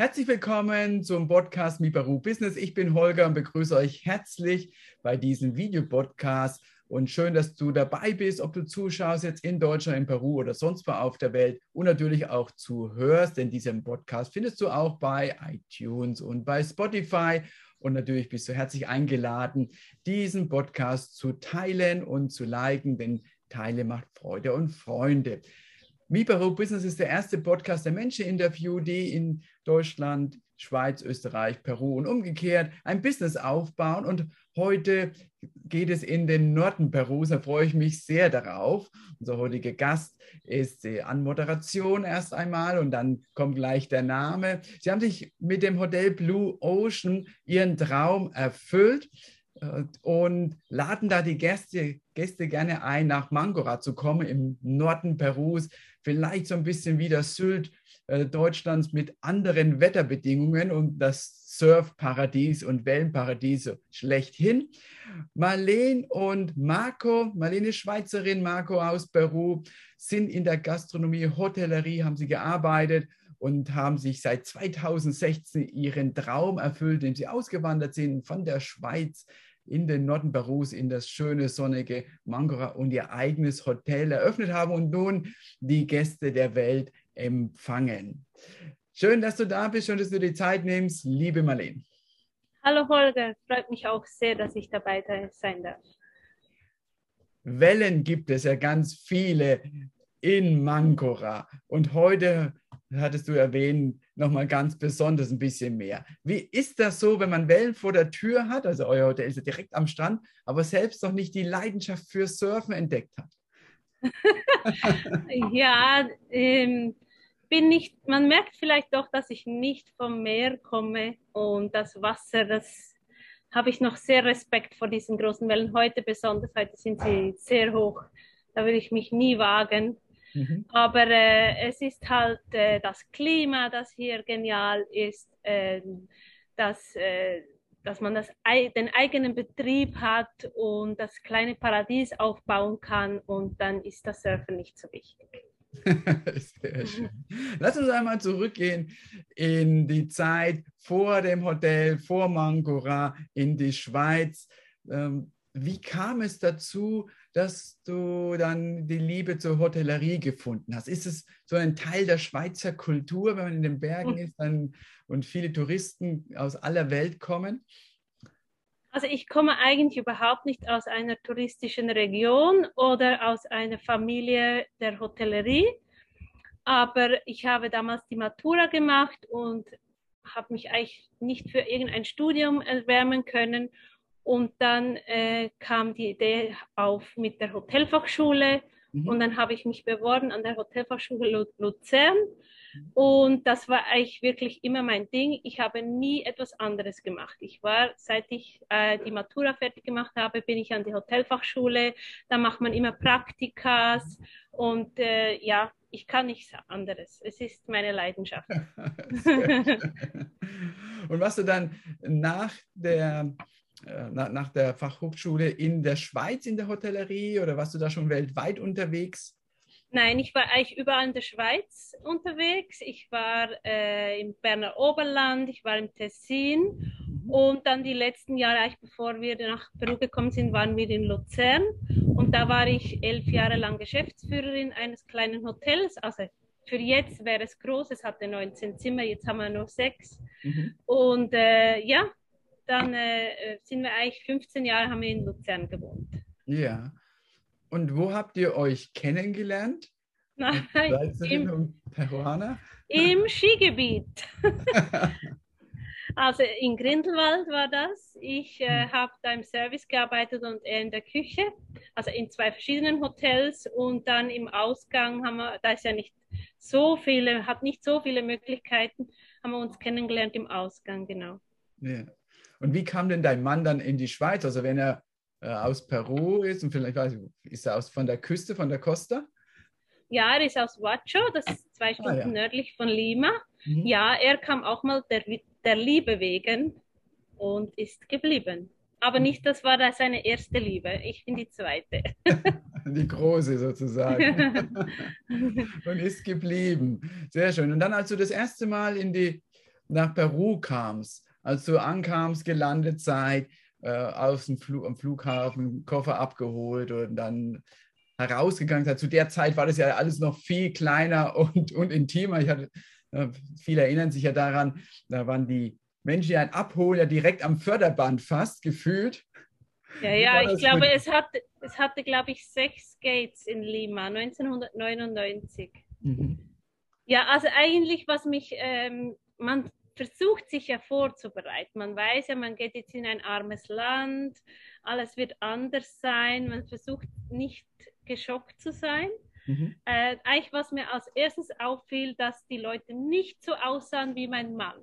Herzlich willkommen zum Podcast Mi Peru Business. Ich bin Holger und begrüße euch herzlich bei diesem Videopodcast. Und schön, dass du dabei bist, ob du zuschaust jetzt in Deutschland, in Peru oder sonst wo auf der Welt und natürlich auch zuhörst, denn diesen Podcast findest du auch bei iTunes und bei Spotify. Und natürlich bist du herzlich eingeladen, diesen Podcast zu teilen und zu liken, denn Teile macht Freude und Freunde. Mibaro Business ist der erste Podcast der Menschen Interview, die in Deutschland, Schweiz, Österreich, Peru und umgekehrt ein Business aufbauen. Und heute geht es in den Norden Perus. Da freue ich mich sehr darauf. Unser heutiger Gast ist die Anmoderation erst einmal und dann kommt gleich der Name. Sie haben sich mit dem Hotel Blue Ocean ihren Traum erfüllt und laden da die Gäste, Gäste gerne ein, nach Mangora zu kommen, im Norden Perus vielleicht so ein bisschen wie das Sylt äh, Deutschlands mit anderen Wetterbedingungen und das Surfparadies und Wellenparadies schlechthin. Marlene und Marco, Marlene ist Schweizerin, Marco aus Peru, sind in der Gastronomie, Hotellerie, haben sie gearbeitet und haben sich seit 2016 ihren Traum erfüllt, indem sie ausgewandert sind von der Schweiz in den Norden Perus in das schöne, sonnige Mangora und ihr eigenes Hotel eröffnet haben und nun die Gäste der Welt empfangen. Schön, dass du da bist, schön, dass du die Zeit nimmst, liebe Marlene. Hallo Holger, freut mich auch sehr, dass ich dabei sein darf. Wellen gibt es ja ganz viele in Mangora und heute hattest du erwähnt, nochmal ganz besonders ein bisschen mehr. Wie ist das so, wenn man Wellen vor der Tür hat, also euer Hotel ist ja direkt am Strand, aber selbst noch nicht die Leidenschaft für Surfen entdeckt hat? ja, ähm, bin nicht, man merkt vielleicht doch, dass ich nicht vom Meer komme und das Wasser, das habe ich noch sehr Respekt vor diesen großen Wellen. Heute besonders, heute sind sie sehr hoch. Da will ich mich nie wagen. Mhm. Aber äh, es ist halt äh, das Klima, das hier genial ist, äh, dass, dass man das, den eigenen Betrieb hat und das kleine Paradies aufbauen kann und dann ist das Surfen nicht so wichtig. Sehr schön. Lass uns einmal zurückgehen in die Zeit vor dem Hotel, vor Mangora, in die Schweiz. Ähm, wie kam es dazu, dass du dann die Liebe zur Hotellerie gefunden hast? Ist es so ein Teil der Schweizer Kultur, wenn man in den Bergen hm. ist dann, und viele Touristen aus aller Welt kommen? Also ich komme eigentlich überhaupt nicht aus einer touristischen Region oder aus einer Familie der Hotellerie, aber ich habe damals die Matura gemacht und habe mich eigentlich nicht für irgendein Studium erwärmen können und dann äh, kam die Idee auf mit der Hotelfachschule. Mhm. Und dann habe ich mich beworben an der Hotelfachschule Luzern. Mhm. Und das war eigentlich wirklich immer mein Ding. Ich habe nie etwas anderes gemacht. Ich war, seit ich äh, die Matura fertig gemacht habe, bin ich an die Hotelfachschule. Da macht man immer Praktikas. Und äh, ja, ich kann nichts anderes. Es ist meine Leidenschaft. und was du dann nach der nach, nach der Fachhochschule in der Schweiz in der Hotellerie oder warst du da schon weltweit unterwegs? Nein, ich war eigentlich überall in der Schweiz unterwegs. Ich war äh, im Berner Oberland, ich war im Tessin mhm. und dann die letzten Jahre, eigentlich bevor wir nach Peru gekommen sind, waren wir in Luzern und da war ich elf Jahre lang Geschäftsführerin eines kleinen Hotels. Also für jetzt wäre es groß, es hatte 19 Zimmer, jetzt haben wir nur sechs. Mhm. Und äh, ja, dann äh, sind wir eigentlich 15 Jahre haben wir in Luzern gewohnt. Ja. Und wo habt ihr euch kennengelernt? Nein, im, Peruaner? im Skigebiet. also in Grindelwald war das. Ich äh, hm. habe da im Service gearbeitet und er in der Küche, also in zwei verschiedenen Hotels. Und dann im Ausgang haben wir, da ist ja nicht so viele, hat nicht so viele Möglichkeiten, haben wir uns kennengelernt im Ausgang, genau. Ja. Und wie kam denn dein Mann dann in die Schweiz? Also wenn er äh, aus Peru ist und vielleicht weiß ich, ist er aus, von der Küste, von der Costa? Ja, er ist aus Huacho, das ist zwei Stunden ah, ja. nördlich von Lima. Mhm. Ja, er kam auch mal der, der Liebe wegen und ist geblieben. Aber nicht, das war seine erste Liebe. Ich bin die zweite. die große sozusagen. und ist geblieben. Sehr schön. Und dann, als du das erste Mal in die nach Peru kamst, als du ankamst, gelandet seid, äh, aus dem Fl am Flughafen, Koffer abgeholt und dann herausgegangen seid. Zu der Zeit war das ja alles noch viel kleiner und, und intimer. Ich hatte, äh, viele erinnern sich ja daran, da waren die Menschen, die einen abholen, ja direkt am Förderband fast gefühlt. Ja, ja, ich glaube, es hatte, es hatte, glaube ich, sechs Gates in Lima, 1999. Mhm. Ja, also eigentlich, was mich, ähm, man versucht sich ja vorzubereiten. Man weiß ja, man geht jetzt in ein armes Land, alles wird anders sein, man versucht nicht geschockt zu sein. Mhm. Äh, eigentlich, was mir als erstes auffiel, dass die Leute nicht so aussahen wie mein Mann.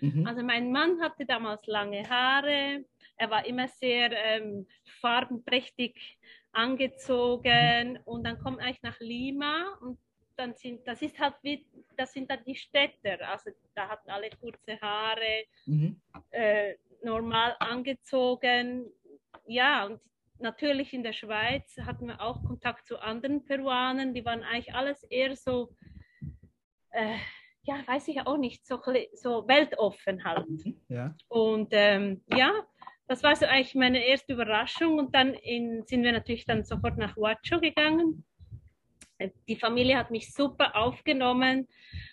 Mhm. Also mein Mann hatte damals lange Haare, er war immer sehr ähm, farbenprächtig angezogen mhm. und dann kommt eigentlich nach Lima und dann sind, das ist halt wie, das sind dann die Städter, also da hatten alle kurze Haare, mhm. äh, normal angezogen, ja, und natürlich in der Schweiz hatten wir auch Kontakt zu anderen Peruanern, die waren eigentlich alles eher so, äh, ja, weiß ich auch nicht, so, so weltoffen halt. Ja. Und ähm, ja, das war so eigentlich meine erste Überraschung und dann in, sind wir natürlich dann sofort nach Huacho gegangen. Die Familie hat mich super aufgenommen,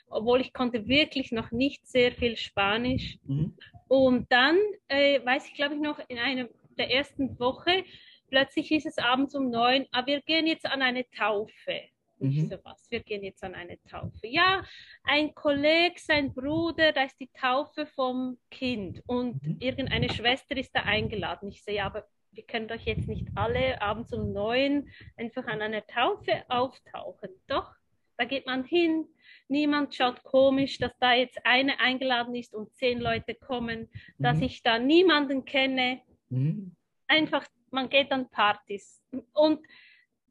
obwohl ich konnte wirklich noch nicht sehr viel Spanisch. Mhm. Und dann äh, weiß ich, glaube ich, noch in einer der ersten Woche, plötzlich hieß es abends um neun, ah, wir gehen jetzt an eine Taufe. Mhm. ich so, was, wir gehen jetzt an eine Taufe. Ja, ein Kollege, sein Bruder, da ist die Taufe vom Kind und mhm. irgendeine Schwester ist da eingeladen. Ich sehe, so, ja, aber wir können doch jetzt nicht alle abends um neun einfach an einer Taufe auftauchen. Doch, da geht man hin. Niemand schaut komisch, dass da jetzt eine eingeladen ist und zehn Leute kommen, mhm. dass ich da niemanden kenne. Mhm. Einfach, man geht an Partys. Und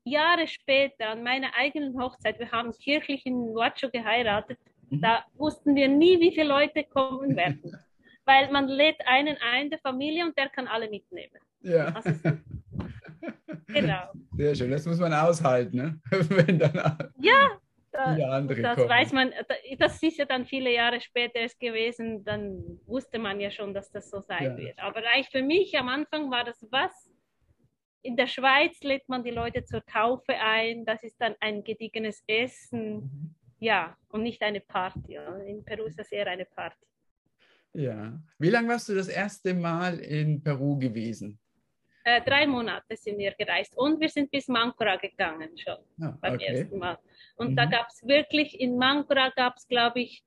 Jahre später, an meiner eigenen Hochzeit, wir haben kirchlich in Huacho geheiratet, mhm. da wussten wir nie, wie viele Leute kommen werden. Weil man lädt einen ein der Familie und der kann alle mitnehmen. Ja. Also, genau. Sehr schön, das muss man aushalten, ne? wenn dann ja, da, das kommen. weiß man, das ist ja dann viele Jahre später erst gewesen, dann wusste man ja schon, dass das so sein ja. wird. Aber eigentlich für mich am Anfang war das was, in der Schweiz lädt man die Leute zur Taufe ein. Das ist dann ein gediegenes Essen. Ja, und nicht eine Party. In Peru ist das eher eine Party. Ja. Wie lange warst du das erste Mal in Peru gewesen? Äh, drei Monate sind wir gereist und wir sind bis Mancora gegangen schon ah, beim okay. ersten Mal. Und mhm. da gab es wirklich, in Mancora gab es, glaube ich,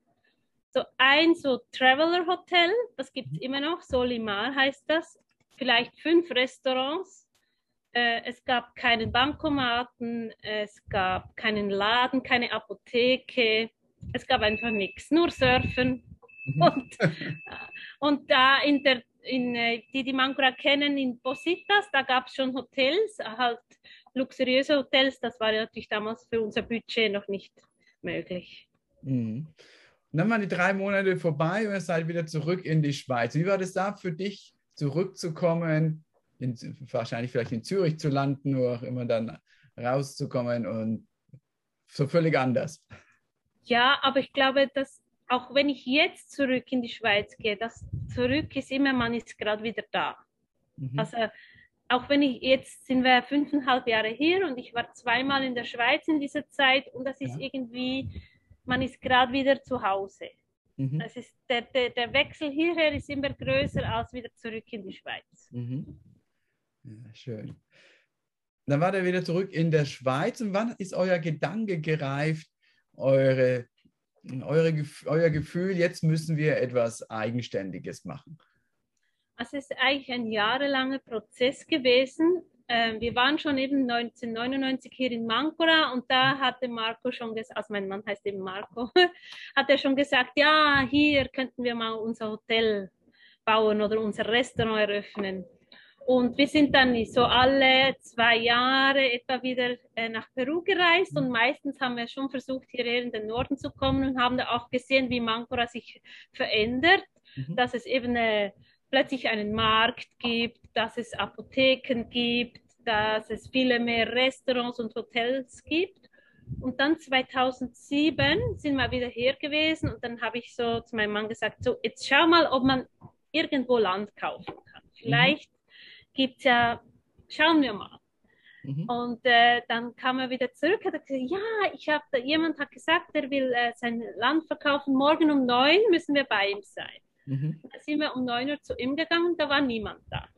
so ein so Traveler Hotel, das gibt es mhm. immer noch, Solimar heißt das. Vielleicht fünf Restaurants äh, es gab keinen Bankomaten, es gab keinen Laden, keine Apotheke, es gab einfach nichts, nur Surfen. Mhm. Und, und da in der, in, äh, die die Mangura kennen, in Positas, da gab es schon Hotels, halt luxuriöse Hotels, das war natürlich damals für unser Budget noch nicht möglich. Mhm. Und dann waren die drei Monate vorbei und ihr seid wieder zurück in die Schweiz. Wie war das da für dich, zurückzukommen in, wahrscheinlich vielleicht in Zürich zu landen, wo auch immer dann rauszukommen und so völlig anders. Ja, aber ich glaube, dass auch wenn ich jetzt zurück in die Schweiz gehe, das zurück ist immer, man ist gerade wieder da. Mhm. Also auch wenn ich jetzt sind wir fünfeinhalb Jahre hier und ich war zweimal in der Schweiz in dieser Zeit und das ist ja. irgendwie, man ist gerade wieder zu Hause. Mhm. Das ist der, der, der Wechsel hierher ist immer größer als wieder zurück in die Schweiz. Mhm. Ja, schön. Dann war er wieder zurück in der Schweiz. Und wann ist euer Gedanke gereift, eure, eure, euer Gefühl, jetzt müssen wir etwas Eigenständiges machen? Also es ist eigentlich ein jahrelanger Prozess gewesen. Ähm, wir waren schon eben 1999 hier in Mancora und da hatte Marco schon gesagt, also mein Mann heißt eben Marco, hat er schon gesagt, ja, hier könnten wir mal unser Hotel bauen oder unser Restaurant eröffnen. Und wir sind dann so alle zwei Jahre etwa wieder äh, nach Peru gereist und meistens haben wir schon versucht, hierher in den Norden zu kommen und haben da auch gesehen, wie Mancora sich verändert, mhm. dass es eben äh, plötzlich einen Markt gibt, dass es Apotheken gibt, dass es viele mehr Restaurants und Hotels gibt. Und dann 2007 sind wir wieder hier gewesen und dann habe ich so zu meinem Mann gesagt, so jetzt schau mal, ob man irgendwo Land kaufen kann. Vielleicht mhm. Gibt es ja, schauen wir mal. Mhm. Und äh, dann kam er wieder zurück, hat gesagt, ja, ich habe, jemand hat gesagt, er will äh, sein Land verkaufen. Morgen um neun müssen wir bei ihm sein. Mhm. Da sind wir um neun Uhr zu ihm gegangen, da war niemand da.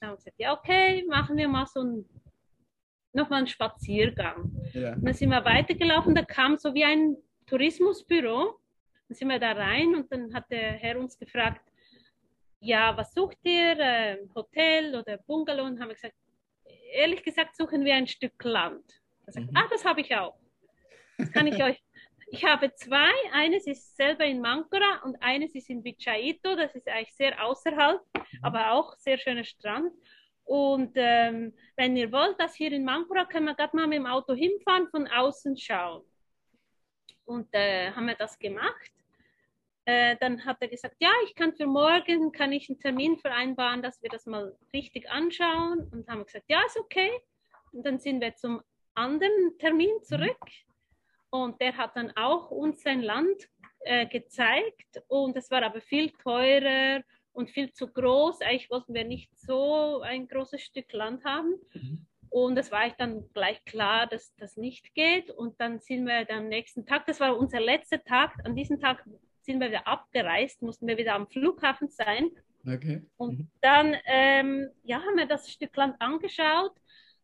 Dann haben wir gesagt, ja, okay, machen wir mal so ein, nochmal einen Spaziergang. Ja. Dann sind wir weitergelaufen, da kam so wie ein Tourismusbüro. Dann sind wir da rein und dann hat der Herr uns gefragt, ja, was sucht ihr? Äh, Hotel oder Bungalow? Und haben wir gesagt, ehrlich gesagt suchen wir ein Stück Land. Er sagt, mhm. ah, das habe ich auch. Das kann ich euch. Ich habe zwei. Eines ist selber in Mankora und eines ist in Vichaito. Das ist eigentlich sehr außerhalb, mhm. aber auch sehr schöner Strand. Und ähm, wenn ihr wollt, das hier in Mankora, können wir gerade mal mit dem Auto hinfahren, von außen schauen. Und äh, haben wir das gemacht. Äh, dann hat er gesagt, ja, ich kann für morgen, kann ich einen Termin vereinbaren, dass wir das mal richtig anschauen. Und haben gesagt, ja, ist okay. Und dann sind wir zum anderen Termin mhm. zurück. Und der hat dann auch uns sein Land äh, gezeigt. Und es war aber viel teurer und viel zu groß. Eigentlich wollten wir nicht so ein großes Stück Land haben. Mhm. Und es war dann gleich klar, dass das nicht geht. Und dann sind wir am nächsten Tag, das war unser letzter Tag, an diesem Tag sind wir wieder abgereist, mussten wir wieder am Flughafen sein. Okay. Und mhm. dann ähm, ja, haben wir das Stück Land angeschaut.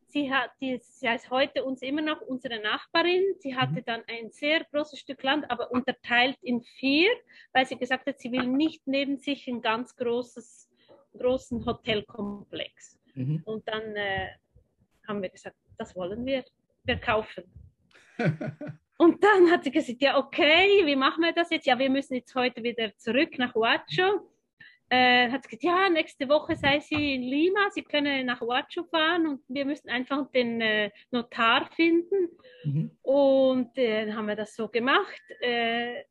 Sie, hat, die, sie ist heute uns immer noch unsere Nachbarin. Sie hatte mhm. dann ein sehr großes Stück Land, aber unterteilt in vier, weil sie gesagt hat, sie will nicht neben sich ein ganz großes, großen Hotelkomplex. Mhm. Und dann äh, haben wir gesagt, das wollen wir, wir kaufen. Und dann hat sie gesagt, ja, okay, wie machen wir das jetzt? Ja, wir müssen jetzt heute wieder zurück nach Huacho. Äh, hat sie gesagt, ja, nächste Woche sei sie in Lima, sie können nach Huacho fahren und wir müssen einfach den äh, Notar finden. Mhm. Und äh, dann haben wir das so gemacht. Äh,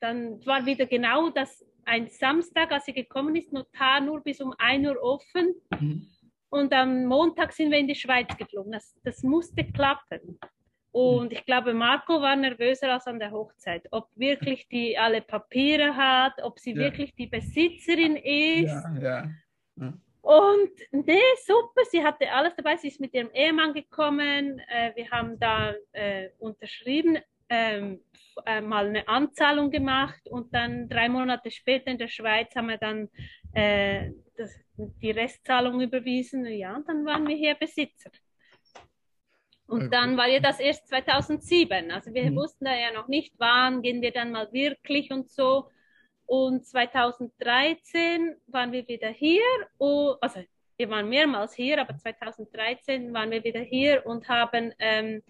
dann war wieder genau das ein Samstag, als sie gekommen ist, Notar nur bis um 1 Uhr offen. Mhm. Und am Montag sind wir in die Schweiz geflogen. Das, das musste klappen. Und ich glaube, Marco war nervöser als an der Hochzeit. Ob wirklich die alle Papiere hat, ob sie ja. wirklich die Besitzerin ist. Ja, ja. ja. Und nee, super, sie hatte alles dabei. Sie ist mit ihrem Ehemann gekommen. Äh, wir haben da äh, unterschrieben, ähm, äh, mal eine Anzahlung gemacht und dann drei Monate später in der Schweiz haben wir dann äh, das, die Restzahlung überwiesen. Ja, und dann waren wir hier Besitzer. Und dann war ja das erst 2007. Also wir mhm. wussten da ja noch nicht, wann gehen wir dann mal wirklich und so. Und 2013 waren wir wieder hier. Und, also wir waren mehrmals hier, aber 2013 waren wir wieder hier und haben ähm,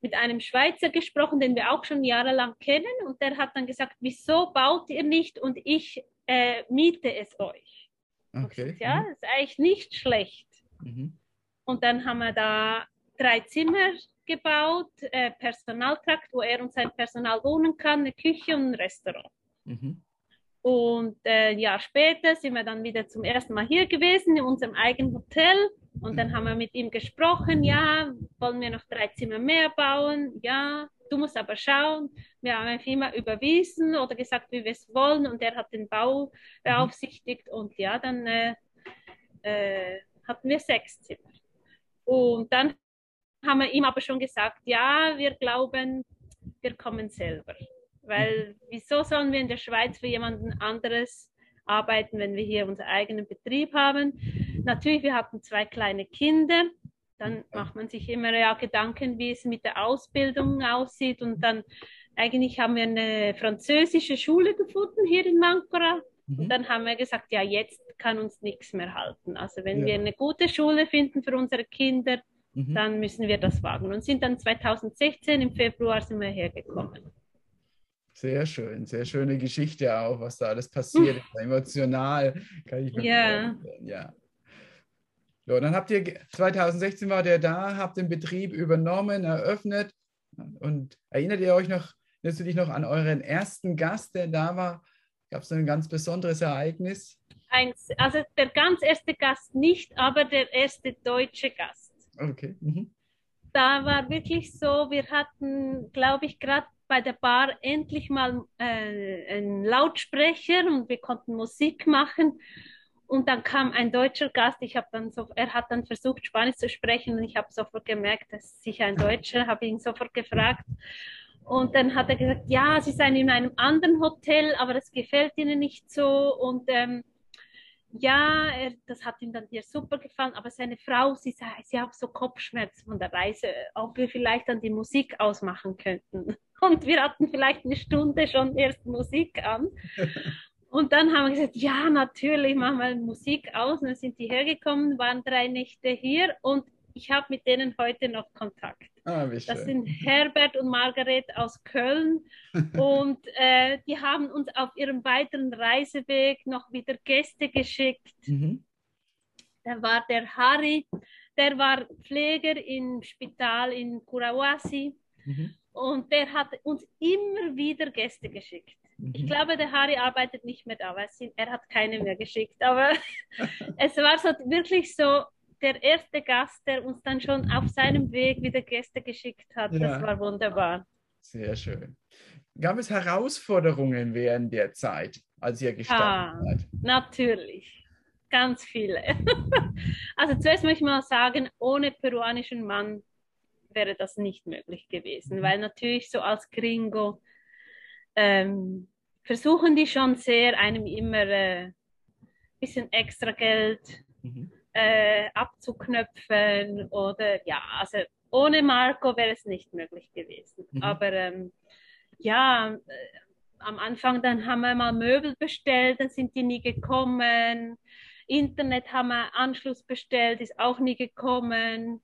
mit einem Schweizer gesprochen, den wir auch schon jahrelang kennen. Und der hat dann gesagt, wieso baut ihr nicht und ich äh, miete es euch. Okay. ja, mhm. ist eigentlich nicht schlecht. Mhm. Und dann haben wir da drei Zimmer gebaut, äh, Personaltrakt, wo er und sein Personal wohnen kann, eine Küche und ein Restaurant. Mhm. Und äh, ein Jahr später sind wir dann wieder zum ersten Mal hier gewesen, in unserem eigenen Hotel. Und dann haben wir mit ihm gesprochen, ja, wollen wir noch drei Zimmer mehr bauen? Ja, du musst aber schauen. Wir haben einfach immer überwiesen oder gesagt, wie wir es wollen. Und er hat den Bau beaufsichtigt. Und ja, dann äh, äh, hatten wir sechs Zimmer. Und dann haben wir ihm aber schon gesagt, ja, wir glauben, wir kommen selber. Weil wieso sollen wir in der Schweiz für jemanden anderes arbeiten, wenn wir hier unseren eigenen Betrieb haben? Natürlich, wir hatten zwei kleine Kinder. Dann macht man sich immer ja Gedanken, wie es mit der Ausbildung aussieht. Und dann eigentlich haben wir eine französische Schule gefunden hier in Mankora. Mhm. Und dann haben wir gesagt, ja, jetzt kann uns nichts mehr halten. Also wenn ja. wir eine gute Schule finden für unsere Kinder, mhm. dann müssen wir das wagen. Und sind dann 2016 im Februar sind wir hergekommen. Sehr schön, sehr schöne Geschichte auch, was da alles passiert, emotional, kann ich mir yeah. vorstellen. Ja. So, dann habt ihr, 2016 war der da, habt den Betrieb übernommen, eröffnet und erinnert ihr euch noch, erinnerst du dich noch an euren ersten Gast, der da war? Gab es ein ganz besonderes Ereignis? Eins, also der ganz erste Gast nicht, aber der erste deutsche Gast. Okay. Mhm. da war wirklich so, wir hatten, glaube ich, gerade bei der Bar endlich mal äh, einen Lautsprecher und wir konnten Musik machen. Und dann kam ein deutscher Gast, ich habe dann so, er hat dann versucht, Spanisch zu sprechen und ich habe sofort gemerkt, dass ist sicher ein Deutscher, habe ihn sofort gefragt. Und dann hat er gesagt, ja, sie seien in einem anderen Hotel, aber das gefällt ihnen nicht so. Und ähm, ja, er, das hat ihm dann hier super gefallen, aber seine Frau, sie sei, sie hat so Kopfschmerzen von der Reise, ob wir vielleicht dann die Musik ausmachen könnten. Und wir hatten vielleicht eine Stunde schon erst Musik an. Und dann haben wir gesagt, ja, natürlich, machen wir Musik aus. Und dann sind die hergekommen, waren drei Nächte hier und ich habe mit denen heute noch Kontakt. Ah, das sind Herbert und Margaret aus Köln und äh, die haben uns auf ihrem weiteren Reiseweg noch wieder Gäste geschickt. Mhm. Da war der Harry, der war Pfleger im Spital in Kurawasi mhm. und der hat uns immer wieder Gäste geschickt. Ich mhm. glaube, der Harry arbeitet nicht mehr da, weil er hat keine mehr geschickt. Aber es war so wirklich so der erste Gast, der uns dann schon auf seinem Weg wieder Gäste geschickt hat. Ja. Das war wunderbar. Sehr schön. Gab es Herausforderungen während der Zeit, als ihr gestartet ah, seid? Natürlich, ganz viele. also zuerst möchte ich mal sagen, ohne peruanischen Mann wäre das nicht möglich gewesen, weil natürlich so als Gringo ähm, versuchen die schon sehr, einem immer ein äh, bisschen extra Geld mhm. Äh, abzuknöpfen oder ja, also ohne Marco wäre es nicht möglich gewesen. Mhm. Aber ähm, ja, äh, am Anfang dann haben wir mal Möbel bestellt, dann sind die nie gekommen. Internet haben wir Anschluss bestellt, ist auch nie gekommen.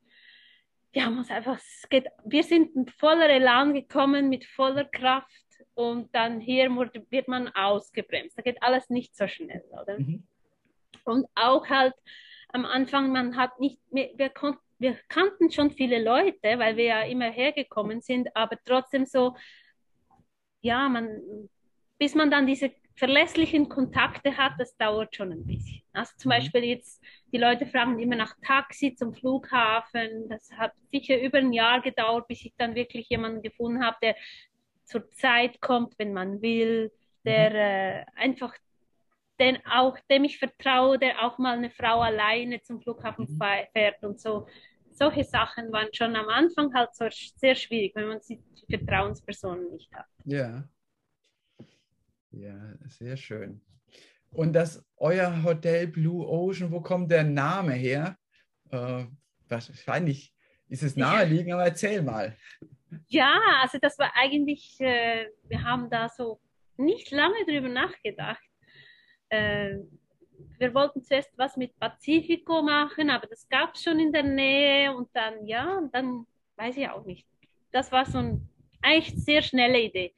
Wir haben uns einfach, es geht, wir sind in voller Elan gekommen, mit voller Kraft und dann hier wird man ausgebremst. Da geht alles nicht so schnell, oder? Mhm. Und auch halt am Anfang, man hat nicht, wir, wir, wir kannten schon viele Leute, weil wir ja immer hergekommen sind, aber trotzdem so, ja, man, bis man dann diese verlässlichen Kontakte hat, das dauert schon ein bisschen. Also zum mhm. Beispiel jetzt, die Leute fragen immer nach Taxi zum Flughafen. Das hat sicher über ein Jahr gedauert, bis ich dann wirklich jemanden gefunden habe, der zur Zeit kommt, wenn man will, der mhm. äh, einfach den auch, dem ich vertraue, der auch mal eine Frau alleine zum Flughafen mhm. fährt und so. Solche Sachen waren schon am Anfang halt so sehr schwierig, wenn man die Vertrauenspersonen nicht hat. Ja. Ja, sehr schön. Und das euer Hotel Blue Ocean, wo kommt der Name her? Äh, wahrscheinlich ist es naheliegend, aber erzähl mal. Ja, also das war eigentlich, äh, wir haben da so nicht lange drüber nachgedacht. Äh, wir wollten zuerst was mit Pacifico machen, aber das gab es schon in der Nähe und dann, ja, dann weiß ich auch nicht. Das war so eine eigentlich sehr schnelle Idee.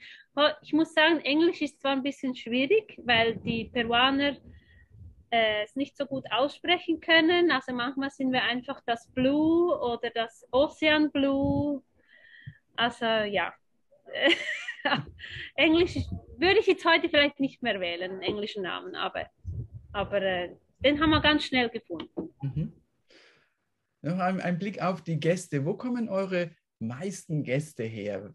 Ich muss sagen, Englisch ist zwar ein bisschen schwierig, weil die Peruaner äh, es nicht so gut aussprechen können. Also manchmal sind wir einfach das Blue oder das Ocean Blue also ja, Englisch würde ich jetzt heute vielleicht nicht mehr wählen, einen englischen Namen, aber, aber äh, den haben wir ganz schnell gefunden. Mhm. Noch ein, ein, Blick auf die Gäste. Wo kommen eure meisten Gäste her?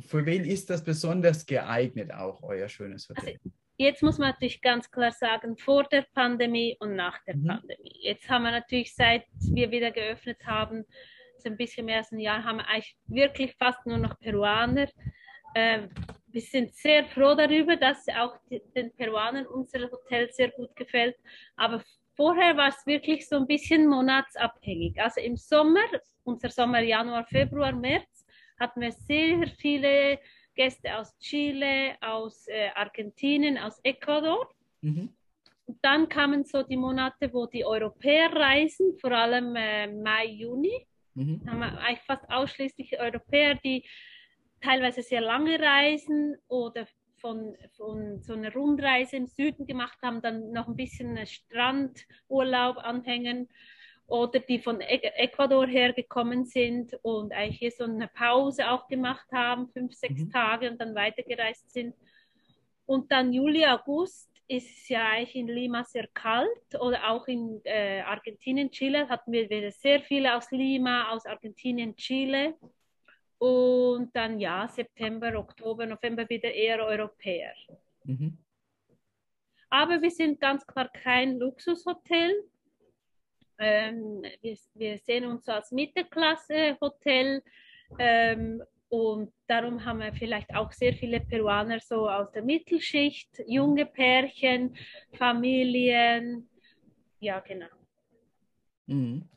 Für wen ist das besonders geeignet, auch euer schönes Hotel? Also, jetzt muss man natürlich ganz klar sagen, vor der Pandemie und nach der mhm. Pandemie. Jetzt haben wir natürlich, seit wir wieder geöffnet haben, ein bisschen mehr als ein Jahr, haben wir eigentlich wirklich fast nur noch Peruaner. Äh, wir sind sehr froh darüber, dass auch die, den Peruanern unser Hotel sehr gut gefällt. Aber vorher war es wirklich so ein bisschen monatsabhängig. Also im Sommer, unser Sommer Januar, Februar, März, hatten wir sehr viele Gäste aus Chile, aus äh, Argentinien, aus Ecuador. Mhm. Und dann kamen so die Monate, wo die Europäer reisen, vor allem äh, Mai, Juni. Mhm. Haben wir eigentlich fast ausschließlich Europäer, die teilweise sehr lange reisen oder von, von so einer Rundreise im Süden gemacht haben, dann noch ein bisschen Strandurlaub anhängen oder die von Ecuador hergekommen sind und eigentlich hier so eine Pause auch gemacht haben, fünf, sechs mhm. Tage und dann weitergereist sind. Und dann Juli, August ist es ja eigentlich in Lima sehr kalt oder auch in äh, Argentinien, Chile hatten wir wieder sehr viele aus Lima, aus Argentinien, Chile. Und dann ja, September, Oktober, November wieder eher Europäer. Mhm. Aber wir sind ganz klar kein Luxushotel. Ähm, wir, wir, sehen uns als Mittelklasse-Hotel ähm, und darum haben wir vielleicht auch sehr viele Peruaner so aus der Mittelschicht, junge Pärchen, Familien. Ja, genau. Mhm.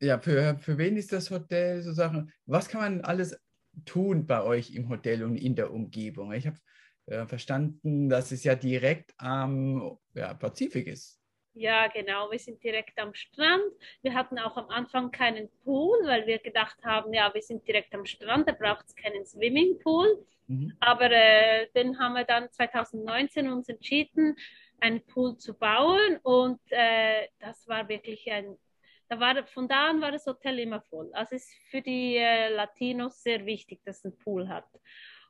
Ja, für, für wen ist das Hotel so Sachen? Was kann man alles tun bei euch im Hotel und in der Umgebung? Ich habe äh, verstanden, dass es ja direkt am ja, Pazifik ist. Ja, genau. Wir sind direkt am Strand. Wir hatten auch am Anfang keinen Pool, weil wir gedacht haben, ja, wir sind direkt am Strand, da braucht es keinen Swimmingpool. Mhm. Aber äh, dann haben wir dann 2019 uns entschieden, einen Pool zu bauen und äh, das war wirklich ein, da war, von da an war das Hotel immer voll. Also es ist für die äh, Latinos sehr wichtig, dass es einen Pool hat.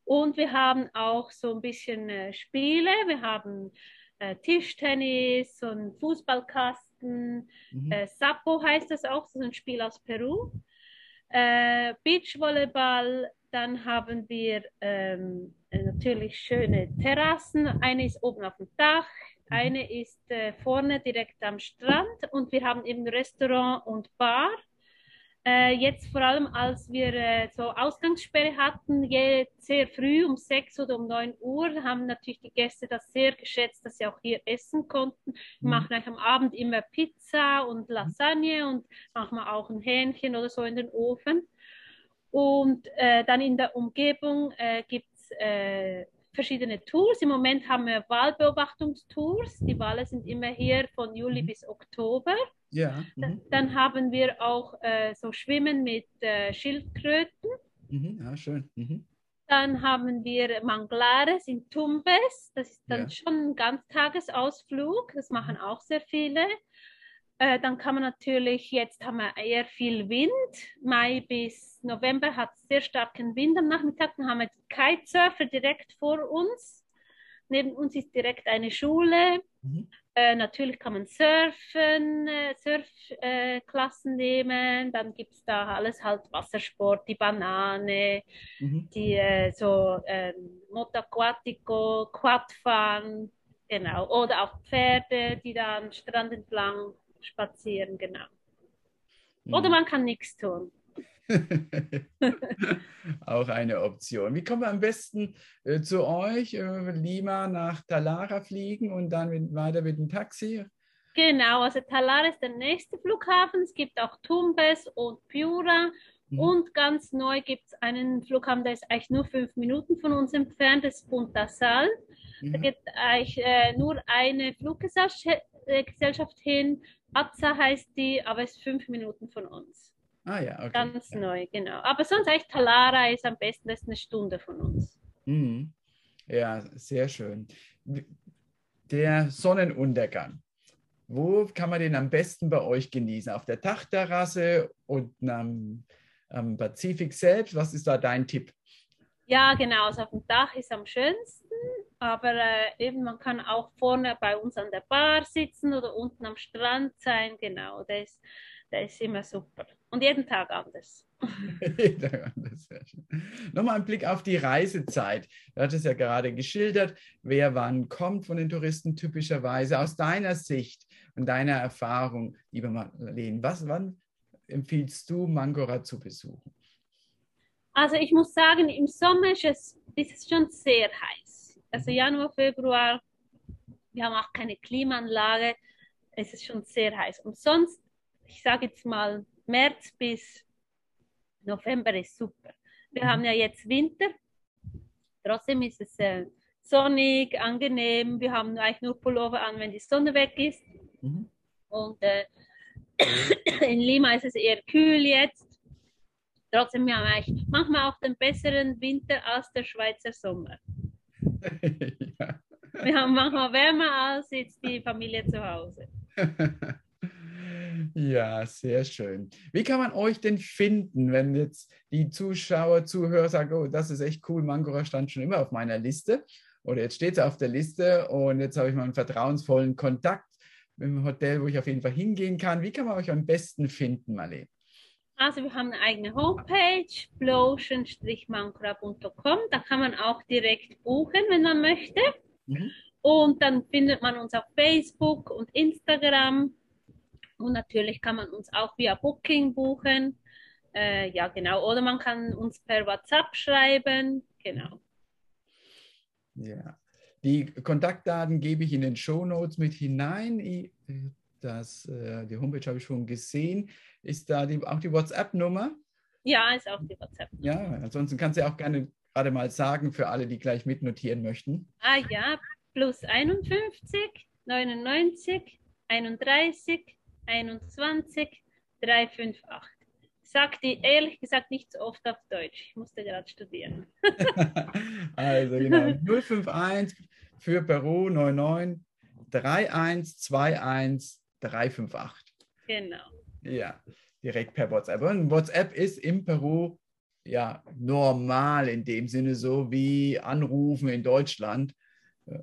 Und wir haben auch so ein bisschen äh, Spiele. Wir haben äh, Tischtennis und Fußballkasten. Mhm. Sapo heißt das auch, das ist ein Spiel aus Peru. Beachvolleyball, dann haben wir ähm, natürlich schöne Terrassen. Eine ist oben auf dem Dach. Eine ist äh, vorne direkt am Strand und wir haben eben Restaurant und Bar. Äh, jetzt vor allem, als wir äh, so Ausgangssperre hatten, je, sehr früh um sechs oder um neun Uhr, haben natürlich die Gäste das sehr geschätzt, dass sie auch hier essen konnten. Wir mhm. machen eigentlich am Abend immer Pizza und mhm. Lasagne und manchmal auch ein Hähnchen oder so in den Ofen. Und äh, dann in der Umgebung äh, gibt es äh, verschiedene Tours. Im Moment haben wir Wahlbeobachtungstours. Die Wahlen sind immer hier von Juli mhm. bis Oktober. Ja. Mhm. Dann haben wir auch äh, so Schwimmen mit äh, Schildkröten. Mhm. Ja, schön. Mhm. Dann haben wir Manglares in Tumbes. Das ist dann ja. schon ein Ganztagesausflug. Das machen auch sehr viele. Äh, dann kann man natürlich, jetzt haben wir eher viel Wind. Mai bis November hat sehr starken Wind am Nachmittag. Dann haben wir die Kitesurfer direkt vor uns. Neben uns ist direkt eine Schule. Mhm. Äh, natürlich kann man surfen, äh, Surfklassen äh, nehmen, dann gibt es da alles halt Wassersport, die Banane, mhm. die äh, so ähm, Moto Aquatico, Quadfahren, genau. Oder auch Pferde, die da am Strand entlang spazieren, genau. Mhm. Oder man kann nichts tun. auch eine Option. Wie kommen wir am besten äh, zu euch? Äh, Lima nach Talara fliegen und dann mit, weiter mit dem Taxi? Genau, also Talara ist der nächste Flughafen. Es gibt auch Tumbes und Piura. Mhm. Und ganz neu gibt es einen Flughafen, der ist eigentlich nur fünf Minuten von uns entfernt, das ist Punta Sal. Mhm. Da geht eigentlich äh, nur eine Fluggesellschaft äh, hin. Azza heißt die, aber es ist fünf Minuten von uns. Ah ja, okay. Ganz ja. neu, genau. Aber sonst echt Talara ist am besten, das ist eine Stunde von uns. Mhm. Ja, sehr schön. Der Sonnenuntergang. Wo kann man den am besten bei euch genießen? Auf der Dachterrasse und am, am Pazifik selbst? Was ist da dein Tipp? Ja, genau. Also auf dem Dach ist am schönsten, aber äh, eben man kann auch vorne bei uns an der Bar sitzen oder unten am Strand sein. Genau, das, das ist immer super. Und jeden Tag anders. jeden Tag anders, sehr schön. Nochmal ein Blick auf die Reisezeit. Du hattest ja gerade geschildert, wer wann kommt von den Touristen typischerweise. Aus deiner Sicht und deiner Erfahrung, liebe Marlene, was, wann empfiehlst du, Mangora zu besuchen? Also ich muss sagen, im Sommer ist es, ist es schon sehr heiß. Also. Januar, Februar, wir haben auch keine Klimaanlage. Es ist schon sehr heiß. Und sonst, ich sage jetzt mal, März bis November ist super. Wir haben ja jetzt Winter, trotzdem ist es äh, sonnig, angenehm. Wir haben eigentlich nur Pullover an, wenn die Sonne weg ist. Mhm. Und äh, in Lima ist es eher kühl jetzt. Trotzdem haben wir eigentlich manchmal auch den besseren Winter als der Schweizer Sommer. ja. Wir haben manchmal wärmer als jetzt die Familie zu Hause. Ja, sehr schön. Wie kann man euch denn finden, wenn jetzt die Zuschauer, Zuhörer sagen, oh, das ist echt cool, Mangora stand schon immer auf meiner Liste. oder jetzt steht es auf der Liste und jetzt habe ich mal einen vertrauensvollen Kontakt im Hotel, wo ich auf jeden Fall hingehen kann. Wie kann man euch am besten finden, Marlene? Also wir haben eine eigene Homepage, blotion-mancrab.com. Da kann man auch direkt buchen, wenn man möchte. Mhm. Und dann findet man uns auf Facebook und Instagram. Und natürlich kann man uns auch via Booking buchen. Äh, ja, genau. Oder man kann uns per WhatsApp schreiben. Genau. Ja. Die Kontaktdaten gebe ich in den Show Notes mit hinein. Das, äh, die Homepage habe ich schon gesehen. Ist da die, auch die WhatsApp-Nummer? Ja, ist auch die WhatsApp-Nummer. Ja, ansonsten kannst du auch gerne gerade mal sagen für alle, die gleich mitnotieren möchten. Ah ja, plus 51, 99, 31, 21, 358 sage die ehrlich gesagt nicht so oft auf Deutsch. Ich musste gerade studieren. also genau, 051 für Peru 99 3121 358. Genau. Ja, direkt per WhatsApp. Und WhatsApp ist im Peru ja normal in dem Sinne so wie Anrufen in Deutschland äh,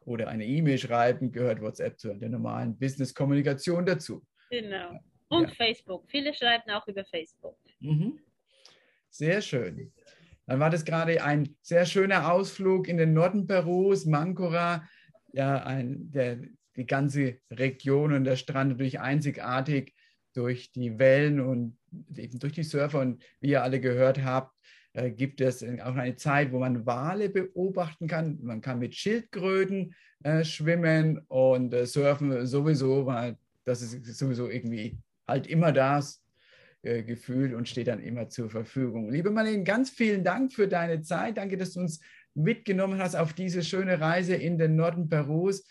oder eine E-Mail schreiben, gehört WhatsApp zu der normalen Business-Kommunikation dazu. Genau. Und ja. Facebook. Viele schreiben auch über Facebook. Mhm. Sehr schön. Dann war das gerade ein sehr schöner Ausflug in den Norden Perus, Mancora. Ja, ein, der, die ganze Region und der Strand natürlich einzigartig durch die Wellen und eben durch die Surfer. Und wie ihr alle gehört habt, äh, gibt es auch eine Zeit, wo man Wale beobachten kann. Man kann mit Schildkröten äh, schwimmen und äh, surfen sowieso, weil das ist sowieso irgendwie halt immer das gefühlt und steht dann immer zur Verfügung. Liebe Marlene, ganz vielen Dank für deine Zeit. Danke, dass du uns mitgenommen hast auf diese schöne Reise in den Norden Perus.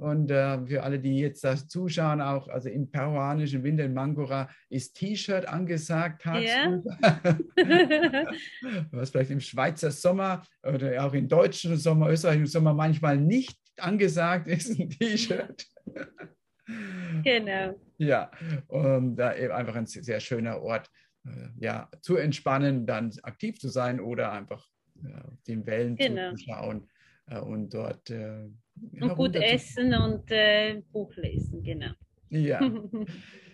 Und äh, für alle, die jetzt das zuschauen, auch also im peruanischen Winter in Mangora ist T-Shirt angesagt tagsüber. Yeah. Was vielleicht im Schweizer Sommer oder auch im deutschen Sommer, österreichischen Sommer manchmal nicht angesagt ist, ein T-Shirt. Genau. Ja, und da eben einfach ein sehr schöner Ort, äh, ja, zu entspannen, dann aktiv zu sein oder einfach ja, den Wellen genau. zuzuschauen äh, und dort äh, und gut essen und äh, Buch lesen, genau. Ja,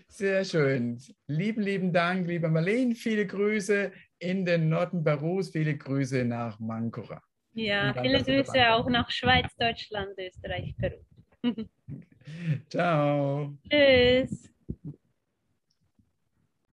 sehr schön. Lieben, lieben Dank, liebe Marlene. Viele Grüße in den Norden Perus, viele Grüße nach Mancora. Ja, viele Grüße auch nach Schweiz, Deutschland, Österreich, Peru. Ciao. Tschüss.